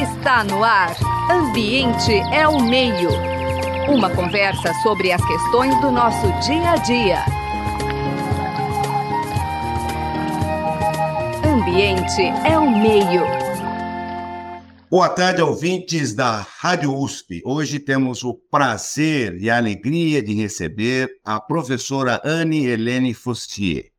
Está no ar. Ambiente é o meio. Uma conversa sobre as questões do nosso dia a dia. Ambiente é o meio. Boa tarde, ouvintes da Rádio USP. Hoje temos o prazer e a alegria de receber a professora Anne Helene Fustier.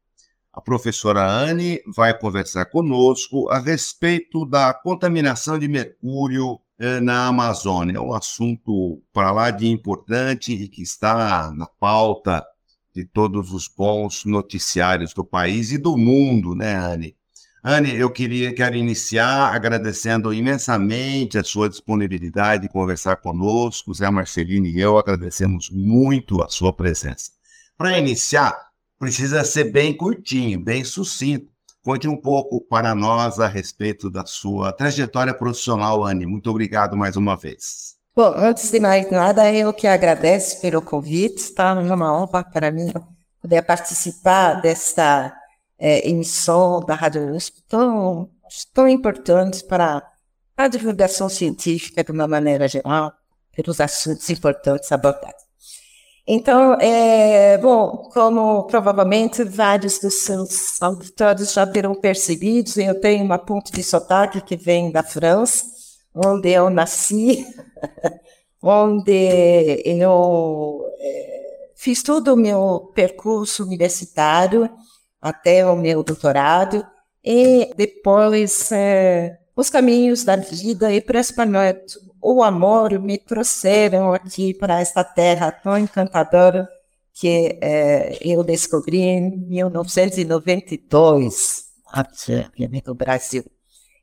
A professora Anne vai conversar conosco a respeito da contaminação de mercúrio eh, na Amazônia. É um assunto para lá de importante e que está na pauta de todos os bons noticiários do país e do mundo, né, Anne? Anne, eu queria quero iniciar agradecendo imensamente a sua disponibilidade de conversar conosco. Zé Marcelino e eu agradecemos muito a sua presença. Para iniciar, precisa ser bem curtinho, bem sucinto. Conte um pouco para nós a respeito da sua trajetória profissional, Anne. Muito obrigado mais uma vez. Bom, antes de mais nada, eu que agradeço pelo convite. Está uma honra para mim poder participar desta é, emissão da Rádio USP tão, tão importante para a divulgação científica de uma maneira geral, pelos assuntos importantes abordados. Então, é, bom, como provavelmente vários dos seus auditores já terão percebido, eu tenho uma ponte de sotaque que vem da França, onde eu nasci, onde eu é, fiz todo o meu percurso universitário até o meu doutorado, e depois é, os caminhos da vida e principalmente o amor me trouxeram aqui para esta terra tão encantadora que é, eu descobri em 1992, aqui no Brasil.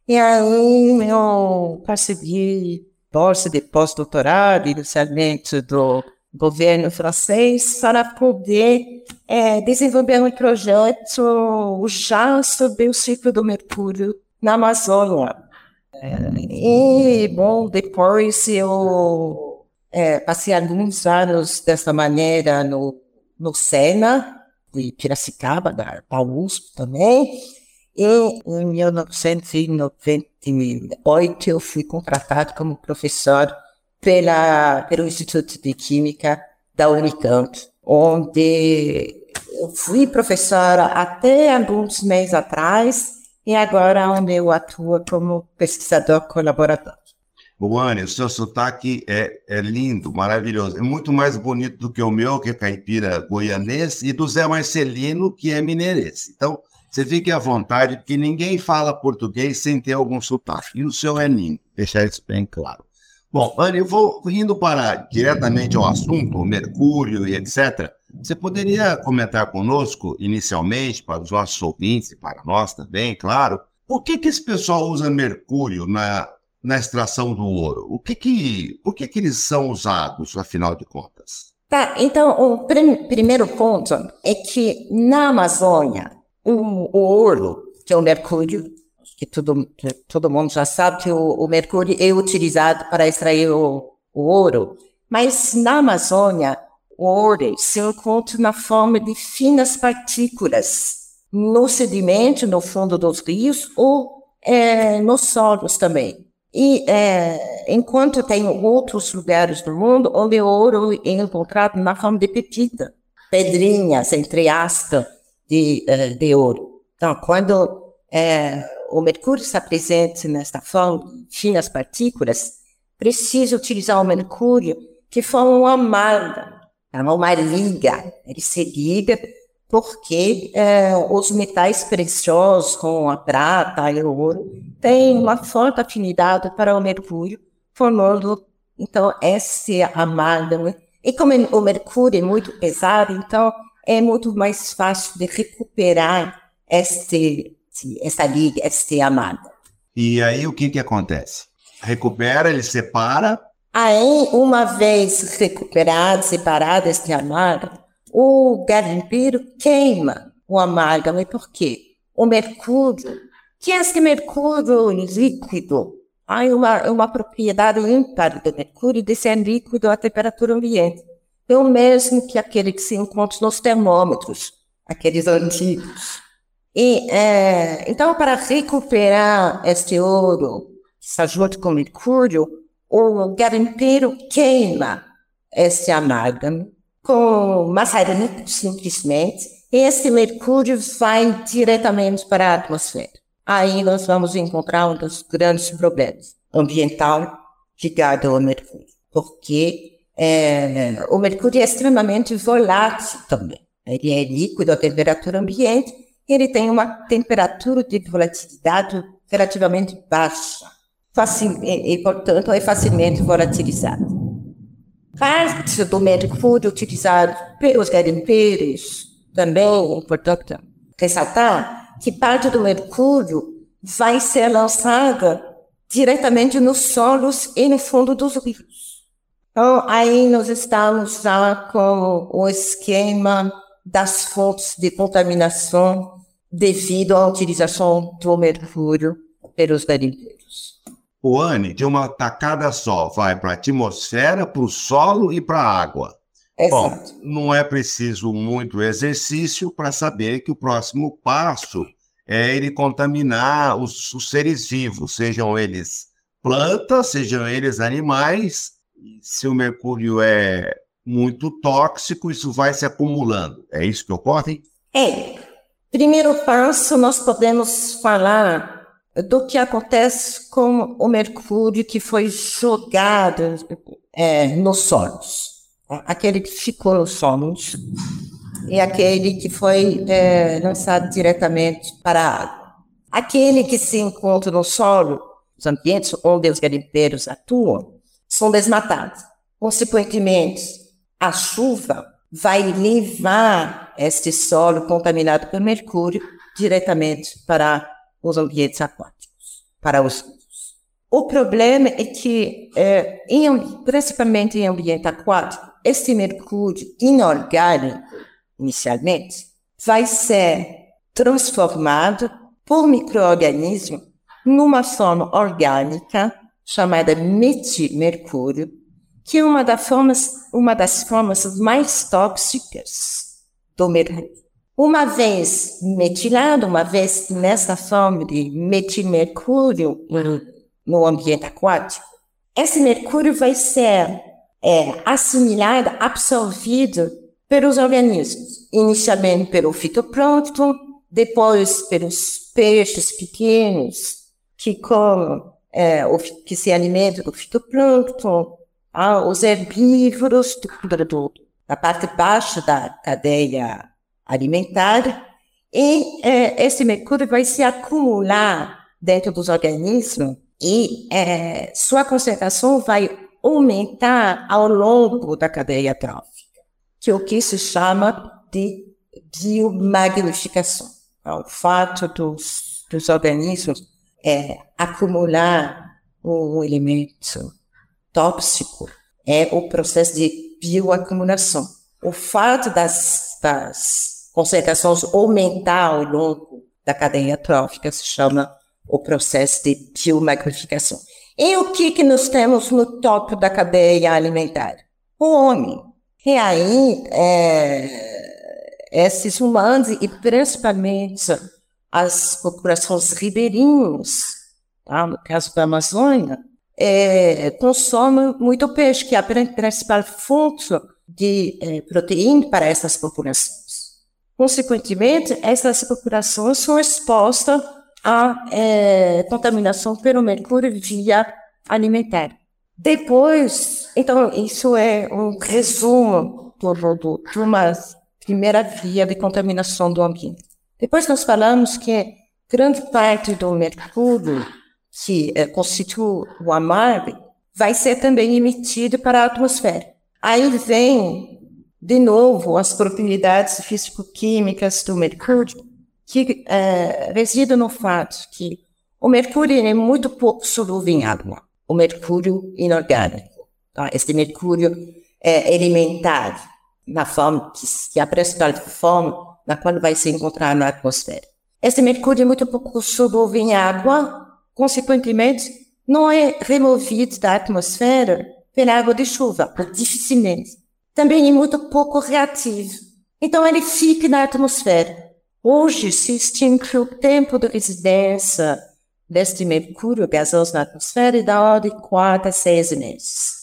E aí eu percebi bolsa de pós-doutorado, inicialmente do governo francês, para poder é, desenvolver um projeto já sobre o ciclo do mercúrio na Amazônia. E, bom, depois eu é, passei alguns anos dessa maneira no, no Sena, de Piracicaba, da USP também. E em 1998 eu fui contratado como professor pela, pelo Instituto de Química da Unicamp, onde eu fui professora até alguns meses atrás e agora onde eu atuo como pesquisador colaborador. Boane, o seu sotaque é, é lindo, maravilhoso. É muito mais bonito do que o meu, que é caipira goianês, e do Zé Marcelino, que é mineirês. Então, você fique à vontade, porque ninguém fala português sem ter algum sotaque. E o seu é lindo, deixar isso bem claro. Bom, Anne, eu vou indo para diretamente ao assunto, mercúrio e etc. Você poderia comentar conosco, inicialmente, para os nossos ouvintes e para nós também, claro, por que, que esse pessoal usa mercúrio na, na extração do ouro? O que que, por que, que eles são usados, afinal de contas? Tá, então o prim primeiro ponto é que na Amazônia, o, o ouro, que é o mercúrio, que todo, todo mundo já sabe que o, o mercúrio é utilizado para extrair o, o ouro, mas na Amazônia, ouro se encontra na forma de finas partículas no sedimento, no fundo dos rios ou é, nos solos também. E é, enquanto tem outros lugares do mundo onde o ouro é encontrado na forma de pepita, pedrinhas, entre aspas, de, é, de ouro. Então, quando é, o mercúrio está presente nesta forma, finas partículas, precisa utilizar o mercúrio que forma uma é uma liga, ele se liga porque é, os metais preciosos, como a prata e o ouro, têm uma forte afinidade para o mercúrio, formando, então, esse amálgama. E como o mercúrio é muito pesado, então, é muito mais fácil de recuperar este, essa liga, este amálgama. E aí, o que que acontece? Recupera, ele separa, Aí, uma vez recuperado, separado este amálgama, o garimpeiro queima o amálgama. E por quê? O mercúrio, que é esse mercúrio líquido, há uma, uma propriedade ímpar do mercúrio de ser líquido à temperatura ambiente. É o mesmo que aquele que se encontra nos termômetros, aqueles antigos. E, é, então, para recuperar este ouro está junto com mercúrio, o garimpeiro queima esse amálgama com maçarico, simplesmente, e esse mercúrio vai diretamente para a atmosfera. Aí nós vamos encontrar um dos grandes problemas ambiental ligado ao mercúrio, porque é, o mercúrio é extremamente volátil também. Ele é líquido à temperatura ambiente e ele tem uma temperatura de volatilidade relativamente baixa e, portanto, é facilmente volatilizado. Parte do mercúrio utilizado pelos garimpeiros também é importante ressaltar que parte do mercúrio vai ser lançada diretamente nos solos e no fundo dos rios. Então, aí nós estamos já com o esquema das fontes de contaminação devido à utilização do mercúrio pelos garimpeiros. O Anne, de uma tacada só, vai para a atmosfera, para o solo e para a água. Exato. Bom, não é preciso muito exercício para saber que o próximo passo é ele contaminar os, os seres vivos, sejam eles plantas, sejam eles animais. Se o mercúrio é muito tóxico, isso vai se acumulando. É isso que ocorre? É. Primeiro passo, nós podemos falar do que acontece com o mercúrio que foi jogado é, nos solos. Aquele que ficou nos solos e aquele que foi é, lançado diretamente para a água. Aquele que se encontra no solo, os ambientes onde os garimpeiros atuam, são desmatados. Consequentemente, a chuva vai levar este solo contaminado por mercúrio diretamente para os ambientes aquáticos, para os rios. O problema é que, é, em, principalmente em ambiente aquático, este mercúrio inorgânico, inicialmente, vai ser transformado por microorganismos numa forma orgânica chamada metilmercúrio, que é uma das formas, uma das formas mais tóxicas do mercúrio. Uma vez metilado, uma vez nessa forma de metilmercúrio no ambiente aquático, esse mercúrio vai ser é, assimilado, absorvido pelos organismos, inicialmente pelo fitoplâncton, depois pelos peixes pequenos que comem, é, que se alimentam do fitoplâncton, ah, os herbívoros da parte baixa da cadeia alimentar, e é, esse mercúrio vai se acumular dentro dos organismos e é, sua concentração vai aumentar ao longo da cadeia trófica, que é o que se chama de biomagnificação. É o fato dos, dos organismos é, acumular um elemento tóxico é o processo de bioacumulação. O fato das, das concentrações aumentar ao longo da cadeia trófica se chama o processo de biomagnificação. E o que, que nós temos no topo da cadeia alimentar? O homem. E aí, é, esses humanos, e principalmente as populações ribeirinhas, tá? no caso da Amazônia, é, consome muito peixe, que é a principal fonte de é, proteína para essas populações. Consequentemente, essas populações são expostas à é, contaminação pelo mercúrio via alimentar. Depois, então, isso é um resumo do, de uma primeira via de contaminação do ambiente. Depois nós falamos que grande parte do mercúrio que é, constitui o amargo, vai ser também emitido para a atmosfera. Aí vem, de novo, as propriedades físico-químicas do mercúrio, que é, residem no fato que o mercúrio é muito pouco solúvel em água, o mercúrio inorgânico. Tá? Este mercúrio é elementar, na forma que, que a principal forma na qual vai se encontrar na atmosfera. Este mercúrio é muito pouco solúvel em água, consequentemente, não é removido da atmosfera pela água de chuva, dificilmente. Também é muito pouco reativo. Então, ele fica na atmosfera. Hoje se estima o tempo de residência deste mercúrio gasoso na atmosfera é da ordem de 4 a 6 meses.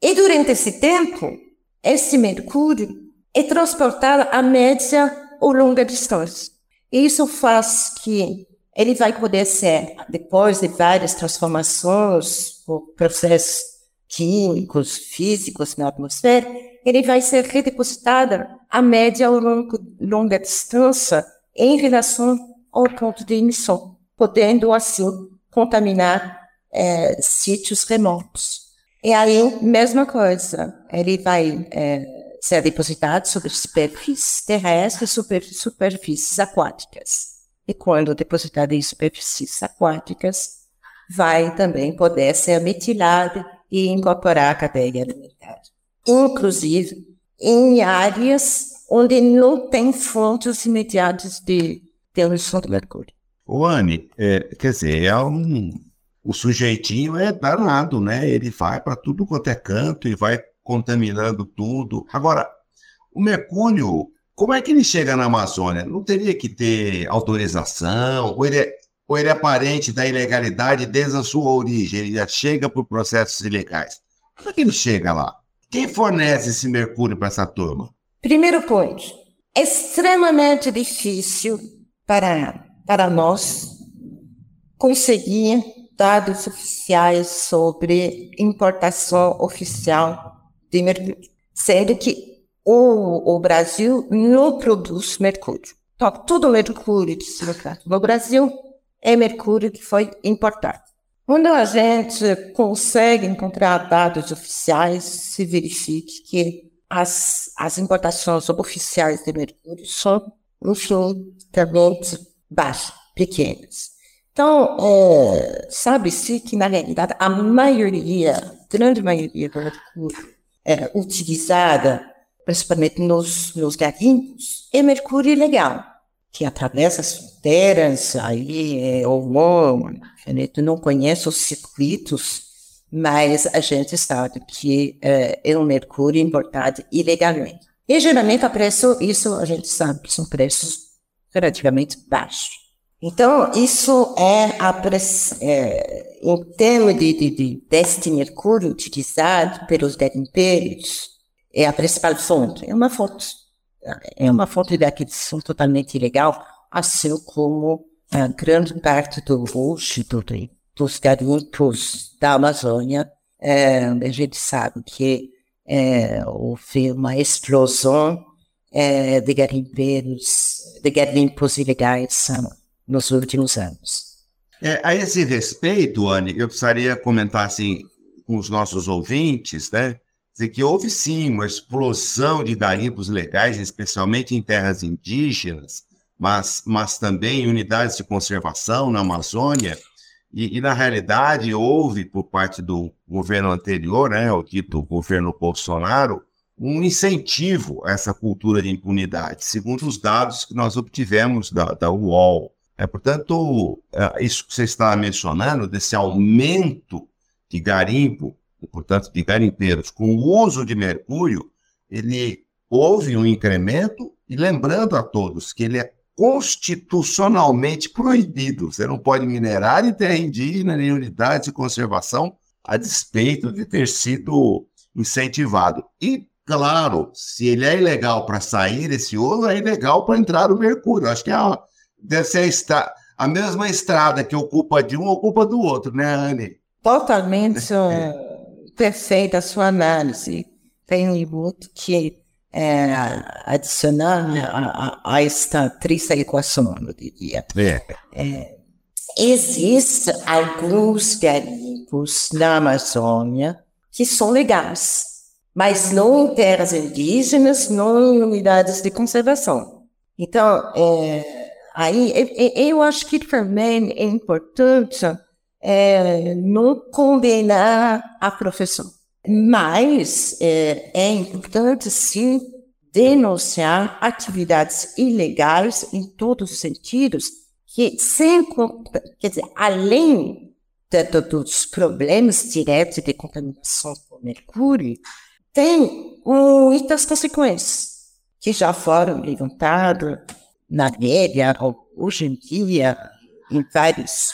E durante esse tempo, este mercúrio é transportado a média ou longa distância. Isso faz que ele vai poder ser, depois de várias transformações por processos químicos, físicos na atmosfera, ele vai ser redepositado a média ou longa distância em relação ao ponto de emissão, podendo assim contaminar é, sítios remotos. E aí, mesma coisa, ele vai é, ser depositado sobre superfícies terrestres super, superfícies aquáticas. E quando depositado em superfícies aquáticas, vai também poder ser metilado e incorporar a cadeia alimentar. Inclusive em áreas onde não tem fontes imediatas de, emissão de mercúrio. O Anne, é, quer dizer, é um, o sujeitinho é danado, né? Ele vai para tudo quanto é canto e vai contaminando tudo. Agora, o mercúrio, como é que ele chega na Amazônia? Não teria que ter autorização? Ou ele é, ou ele é parente da ilegalidade desde a sua origem? Ele já chega por processos ilegais. Como é que ele chega lá? Quem fornece esse mercúrio para essa turma? Primeiro ponto. Extremamente difícil para, para nós conseguir dados oficiais sobre importação oficial de mercúrio, sendo que o, o Brasil não produz mercúrio. Então, todo mercúrio deslocado no Brasil é mercúrio que foi importado. Quando a gente consegue encontrar dados oficiais, se verifica que as, as importações oficiais de mercúrio são, infinitamente baixas, pequenas. Então, é, sabe-se que, na realidade, a maioria, grande maioria do mercúrio é, utilizada, principalmente nos, nos garimpos, é mercúrio ilegal, que atravessa as fronteiras, aí é hormônio, a gente não conhece os circuitos, mas a gente sabe que é, é um mercúrio importado ilegalmente. E geralmente a preço, isso a gente sabe, são preços relativamente baixos. Então, isso é, a, é em termos de, de, de, deste mercúrio utilizado pelos garimpeiros, é a principal fonte. É uma fonte, é uma fonte de aquisição totalmente ilegal, assim como a grande parte do do, dos garimpos da Amazônia. É, a gente sabe que é, houve uma explosão é, de garimpeiros, de garimpos ilegais nos últimos anos. É, a esse respeito, Anne, eu precisaria comentar assim com os nossos ouvintes, né? Dizer que houve sim uma explosão de garimpos legais, especialmente em terras indígenas, mas, mas também em unidades de conservação na Amazônia. E, e, na realidade houve por parte do governo anterior, né, o dito governo Bolsonaro, um incentivo a essa cultura de impunidade, segundo os dados que nós obtivemos da, da UOL. É, portanto, é, isso que você está mencionando, desse aumento de garimpo, e, portanto, de garimpeiros com o uso de mercúrio, ele houve um incremento, e lembrando a todos que ele é constitucionalmente proibido. Você não pode minerar em terra indígena nem unidade de conservação, a despeito de ter sido incentivado. E, claro, se ele é ilegal para sair esse ouro, é ilegal para entrar o mercúrio. Acho que é uma deve ser a, estra... a mesma estrada que ocupa de um, ocupa do outro, né, Anne? Totalmente é. Perfeita a sua análise. Tem muito que é, adicionar a, a, a, esta triste equação, eu diria. É. É, Existem alguns garimpos na Amazônia que são legais, mas não em terras indígenas, não em unidades de conservação. Então, é, Aí eu acho que também é importante é, não condenar a profissão, mas é, é importante sim denunciar atividades ilegais em todos os sentidos, que sem, quer dizer, além de, dos problemas diretos de contaminação por mercúrio, tem muitas consequências que já foram levantadas na média, hoje em dia, em vários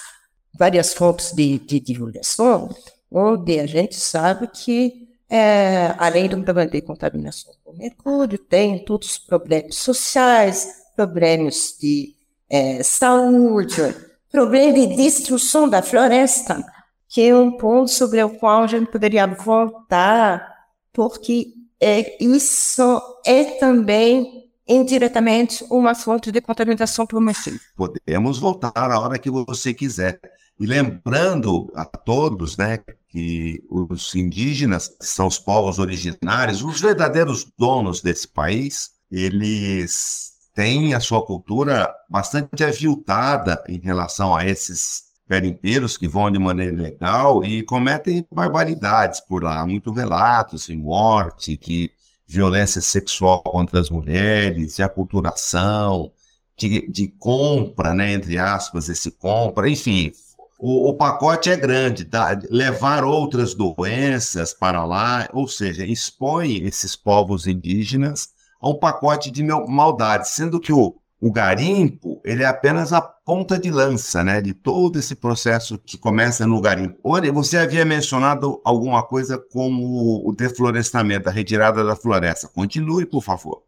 várias fontes de, de divulgação, onde a gente sabe que, é, além do problema de contaminação por mercúrio, tem todos os problemas sociais, problemas de é, saúde, problema de destruição da floresta, que é um ponto sobre o qual a gente poderia voltar, porque é, isso é também indiretamente uma fonte de contaminação por mercúrio. Podemos voltar a hora que você quiser. E lembrando a todos, né, que os indígenas, que são os povos originários, os verdadeiros donos desse país, eles têm a sua cultura bastante aviltada em relação a esses garimpeiros que vão de maneira ilegal e cometem barbaridades por lá, muito relatos de morte, de violência sexual contra as mulheres, de aculturação, de, de compra, né, entre aspas, esse compra, enfim, o, o, pacote é grande, tá? levar outras doenças para lá, ou seja, expõe esses povos indígenas a um pacote de maldade, sendo que o, o garimpo ele é apenas a ponta de lança né, de todo esse processo que começa no garimpo. Olha, você havia mencionado alguma coisa como o deflorestamento, a retirada da floresta. Continue, por favor.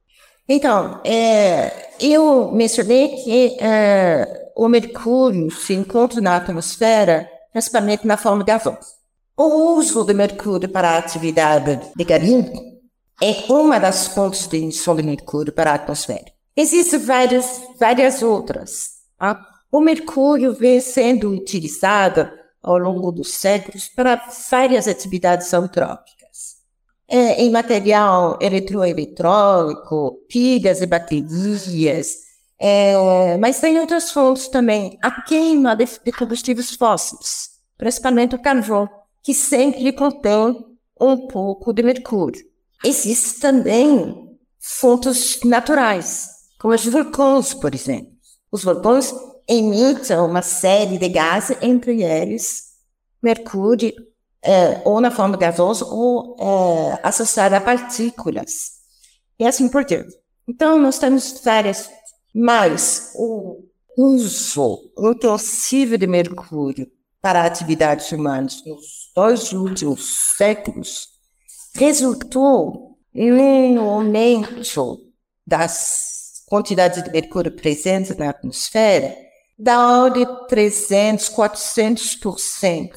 Então, é, eu mencionei que é, o mercúrio se encontra na atmosfera principalmente na forma gasosa. O uso do mercúrio para a atividade de garimpo é uma das fontes de emissão de mercúrio para a atmosfera. Existem várias, várias outras. Tá? O mercúrio vem sendo utilizado ao longo dos séculos para várias atividades antrópicas. É, em material eletroeletrônico, pilhas e baterias, é, mas tem outras fontes também. A queima de, de combustíveis fósseis, principalmente o carvão, que sempre contém um pouco de mercúrio. Existem também fontes naturais, como os vulcões, por exemplo. Os vulcões emitem uma série de gases, entre eles mercúrio, é, ou na forma gasosa, ou é, associado a partículas. E assim por diante. Então, nós temos várias mas o uso intensivo de mercúrio para atividades humanas nos dois últimos séculos resultou em um aumento das quantidades de mercúrio presentes na atmosfera da ordem de 300, 400%.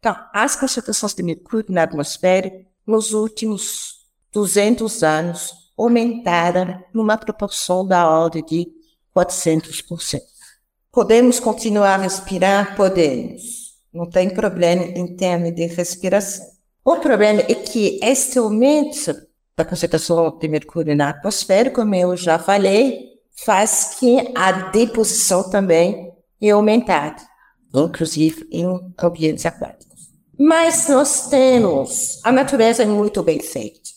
Então, as concentrações de mercúrio na atmosfera nos últimos 200 anos aumentaram numa proporção da ordem de 400%. Podemos continuar a respirar? Podemos. Não tem problema em termos de respiração. O problema é que este aumento da concentração de mercúrio na atmosfera, como eu já falei, faz que a deposição também é aumentada, inclusive em ambientes aquáticos. Mas nós temos, a natureza é muito bem feita.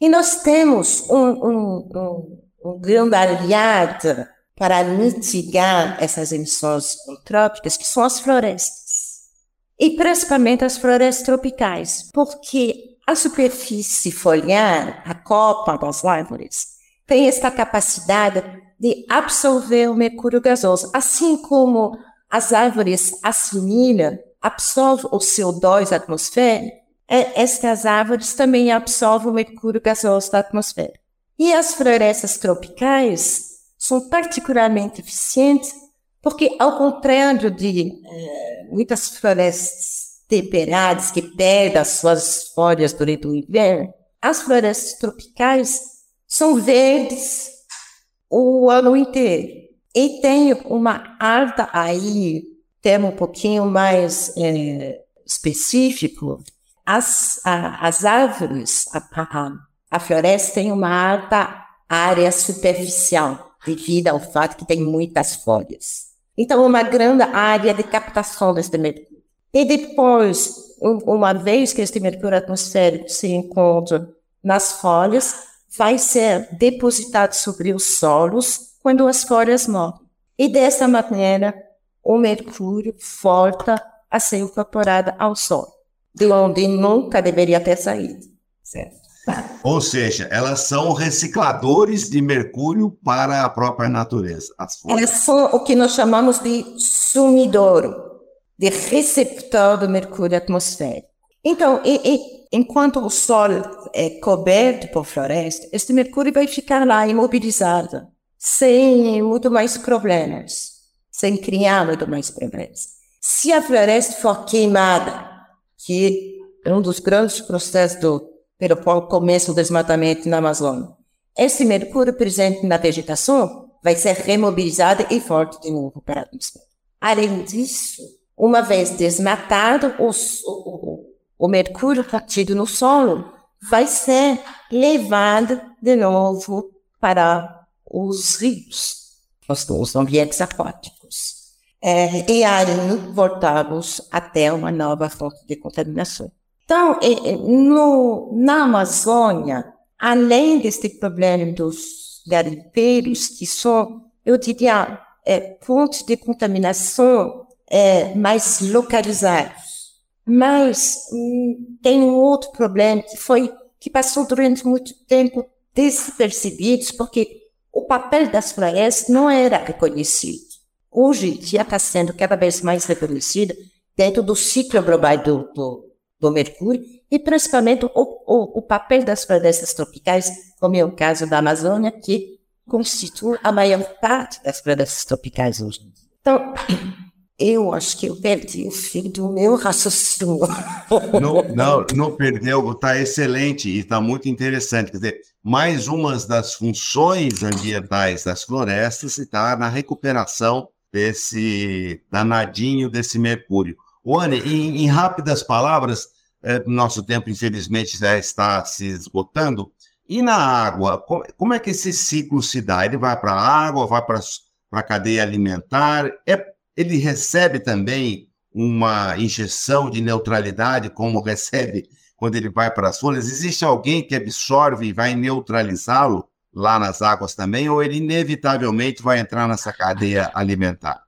E nós temos um, um, um, um grande aliado para mitigar essas emissões antrópicas, que são as florestas. E principalmente as florestas tropicais, porque a superfície foliar, a copa das árvores, tem esta capacidade de absorver o mercúrio gasoso, assim como as árvores assimilam, absorvem o CO2 da atmosfera, é, estas árvores também absorvem o mercúrio gasoso da atmosfera. E as florestas tropicais são particularmente eficientes porque, ao contrário de é, muitas florestas temperadas que perdem as suas folhas durante o inverno, as florestas tropicais são verdes o ano inteiro. E tem uma alta aí, termo um pouquinho mais é, específico, as, a, as árvores, a, a, a floresta tem uma alta área superficial, devido ao fato que tem muitas folhas. Então, uma grande área de captação deste mercúrio. E depois, uma vez que este mercúrio atmosférico se encontra nas folhas, vai ser depositado sobre os solos quando as folhas morrem. E dessa maneira, o mercúrio volta a ser incorporado ao solo de onde nunca deveria ter saído. Certo? Ou seja, elas são recicladores de mercúrio para a própria natureza. elas são o que nós chamamos de sumidouro de receptor do mercúrio atmosférico. Então, e, e, enquanto o Sol é coberto por floresta, este mercúrio vai ficar lá imobilizado, sem muito mais problemas, sem criar muito mais problemas. Se a floresta for queimada, que é um dos grandes processos do, pelo começo do desmatamento na Amazônia, esse mercúrio presente na vegetação vai ser remobilizado e volta de novo para a atmosfera. Além disso, uma vez desmatado, o, o, o mercúrio contido no solo vai ser levado de novo para os rios, os, os ambientes aquáticos. É, e aí voltamos até uma nova fonte de contaminação. Então, no, na Amazônia, além deste problema dos garimpeiros, que são, eu diria, é, pontos de contaminação é, mais localizados. Mas hum, tem um outro problema que foi que passou durante muito tempo despercebido, porque o papel das florestas não era reconhecido. Hoje já está sendo cada vez mais reconhecido dentro do ciclo global do, do, do mercúrio e principalmente o, o, o papel das florestas tropicais, como é o caso da Amazônia, que constitui a maior parte das florestas tropicais hoje. Então, eu acho que eu perdi o fio do meu raciocínio. Não, não, não perdeu, está excelente e está muito interessante. Quer dizer, mais uma das funções ambientais das florestas está na recuperação desse danadinho desse mercúrio. One, em, em rápidas palavras, é, nosso tempo, infelizmente, já está se esgotando. E na água, como é que esse ciclo se dá? Ele vai para a água, vai para a cadeia alimentar? É, ele recebe também uma injeção de neutralidade, como recebe quando ele vai para as folhas? Existe alguém que absorve e vai neutralizá-lo lá nas águas também, ou ele inevitavelmente vai entrar nessa cadeia alimentar?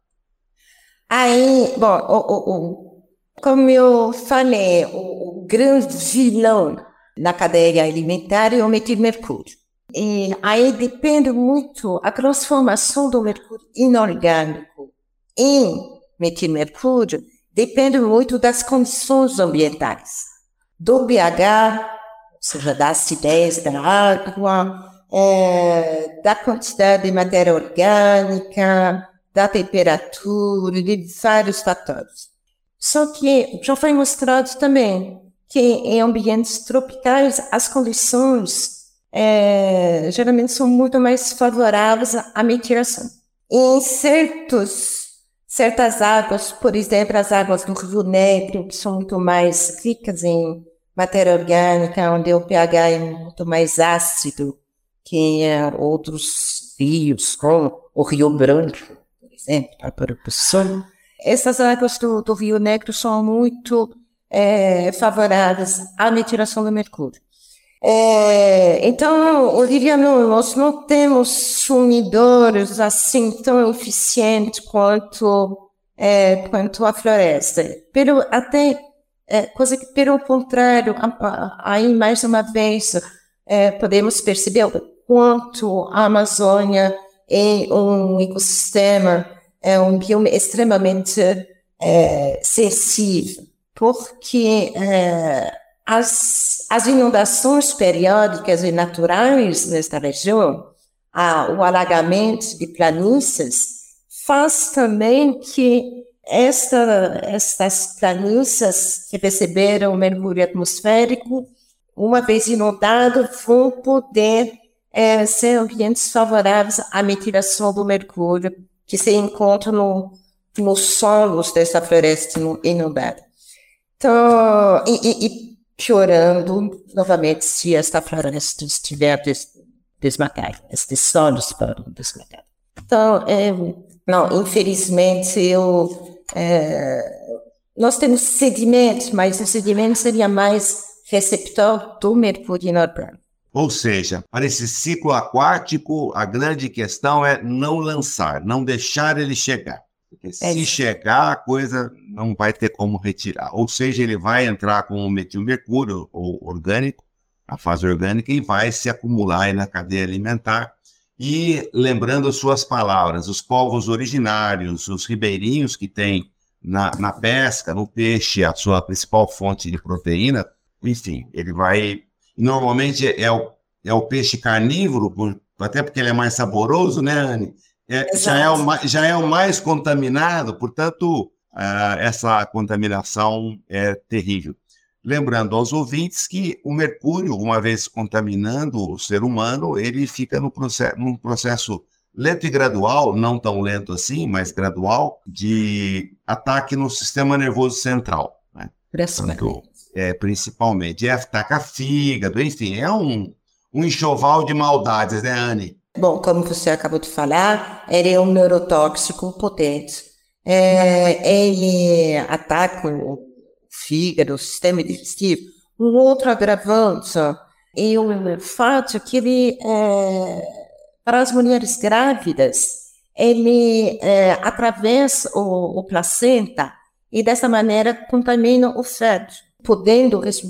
Aí, bom, o, o, o, como eu falei, o, grande vilão na cadeia alimentar é o metilmercúrio. E aí depende muito a transformação do mercúrio inorgânico em metilmercúrio, depende muito das condições ambientais, do pH, ou seja, da acidez da água, é, da quantidade de matéria orgânica, da temperatura, de vários fatores. Só que já foi mostrado também que em ambientes tropicais as condições é, geralmente são muito mais favoráveis à mitigação. Em certos, certas águas, por exemplo, as águas do Rio Negro, que são muito mais ricas em matéria orgânica, onde o pH é muito mais ácido, que outros rios, como o Rio Branco, por exemplo, para o sul. Essas águas do, do, Rio Negro são muito é, favoráveis à mitigação do mercúrio. É, então, não, nós não temos sumidores assim tão eficientes quanto, é, quanto a floresta. Pelo, até, é, coisa que, pelo contrário, aí mais uma vez, é, podemos perceber quanto a Amazônia é um ecossistema, é um bioma extremamente é, sensível, porque é, as, as inundações periódicas e naturais nesta região, a, o alagamento de planícies, faz também que esta, estas planícies que receberam mercúrio atmosférico, uma vez inundado, vão poder é, ser ambientes favoráveis à mitigação do mercúrio que se encontra no, nos solos dessa floresta inundada. Então, e, e piorando novamente se esta floresta estiver des, desmatada, estes solos foram desmatados. Então, é, não, infelizmente, eu, é, nós temos sedimentos, mas o sedimento seria mais receptor do mercúrio inorgânico. Ou seja, para esse ciclo aquático, a grande questão é não lançar, não deixar ele chegar. Porque é se chegar, a coisa não vai ter como retirar. Ou seja, ele vai entrar com o metilmercúrio, ou orgânico, a fase orgânica, e vai se acumular na cadeia alimentar. E lembrando suas palavras, os povos originários, os ribeirinhos que têm na, na pesca, no peixe, a sua principal fonte de proteína, enfim, ele vai. Normalmente é o, é o peixe carnívoro, até porque ele é mais saboroso, né, Anne? É, já, é o, já é o mais contaminado, portanto, uh, essa contaminação é terrível. Lembrando aos ouvintes que o mercúrio, uma vez contaminando o ser humano, ele fica no processo, num processo lento e gradual, não tão lento assim, mas gradual, de ataque no sistema nervoso central. Né? Portanto, é, principalmente. E ataca fígado, enfim, é um, um enxoval de maldades, né, Anne? Bom, como você acabou de falar, ele é um neurotóxico potente. É, ele ataca o fígado, o sistema digestivo. Um outro agravante é o fato que ele, é, para as mulheres grávidas, ele é, atravessa o, o, placenta e dessa maneira contamina o feto, podendo res,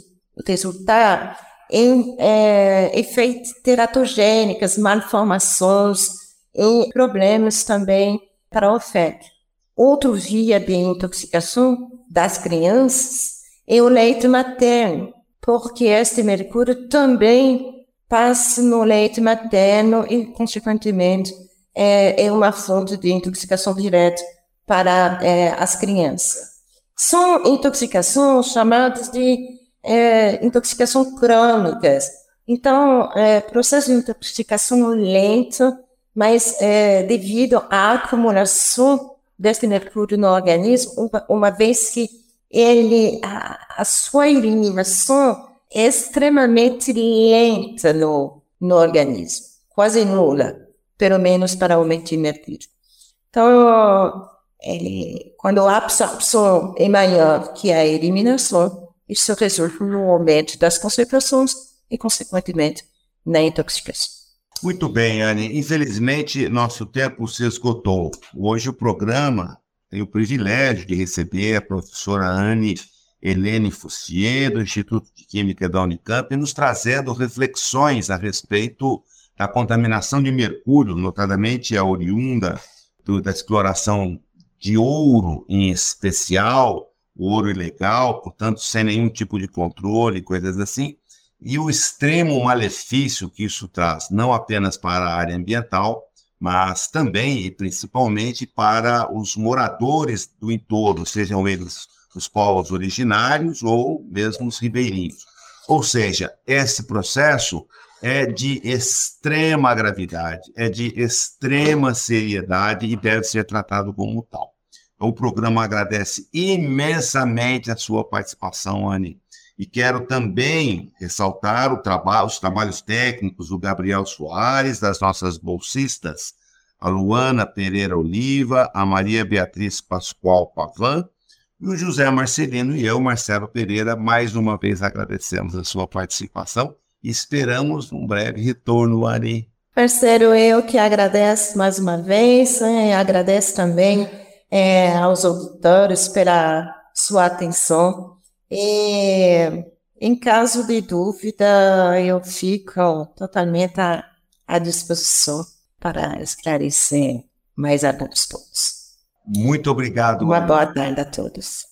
resultar em é, efeitos teratogênicos, malformações e problemas também para o feto. Outro via de intoxicação das crianças é o leite materno, porque este mercúrio também passa no leite materno e, consequentemente, é, é uma fonte de intoxicação direta para é, as crianças. São intoxicações chamadas de é, intoxicação crônicas. Então, é, processo de intoxicação lento, mas é, devido à acumulação desse mercúrio no organismo, uma, uma vez que ele, a, a, sua eliminação é extremamente lenta no, no organismo, quase nula, pelo menos para o mercúrio. Então, ele, quando a absorção é maior que a eliminação, isso resulta no aumento das concentrações e, consequentemente, na intoxicação. Muito bem, Anne. Infelizmente, nosso tempo se esgotou. Hoje o programa tem o privilégio de receber a professora Anne Helene Fussier, do Instituto de Química da Unicamp, nos trazendo reflexões a respeito da contaminação de mercúrio, notadamente a oriunda do, da exploração de ouro em especial, ouro ilegal, portanto, sem nenhum tipo de controle, coisas assim, e o extremo malefício que isso traz, não apenas para a área ambiental, mas também e principalmente para os moradores do entorno, sejam eles os povos originários ou mesmo os ribeirinhos. Ou seja, esse processo é de extrema gravidade, é de extrema seriedade e deve ser tratado como tal. O programa agradece imensamente a sua participação, Anne, e quero também ressaltar traba os trabalhos técnicos do Gabriel Soares, das nossas bolsistas, a Luana Pereira Oliva, a Maria Beatriz Pascoal Pavan, e o José Marcelino e eu, Marcelo Pereira, mais uma vez agradecemos a sua participação e esperamos um breve retorno, Ari. Parceiro, eu que agradeço mais uma vez, né, agradeço também é, aos auditores pela sua atenção. E, em caso de dúvida, eu fico totalmente à, à disposição para esclarecer mais alguns pontos. Muito obrigado. Uma boa tarde a todos.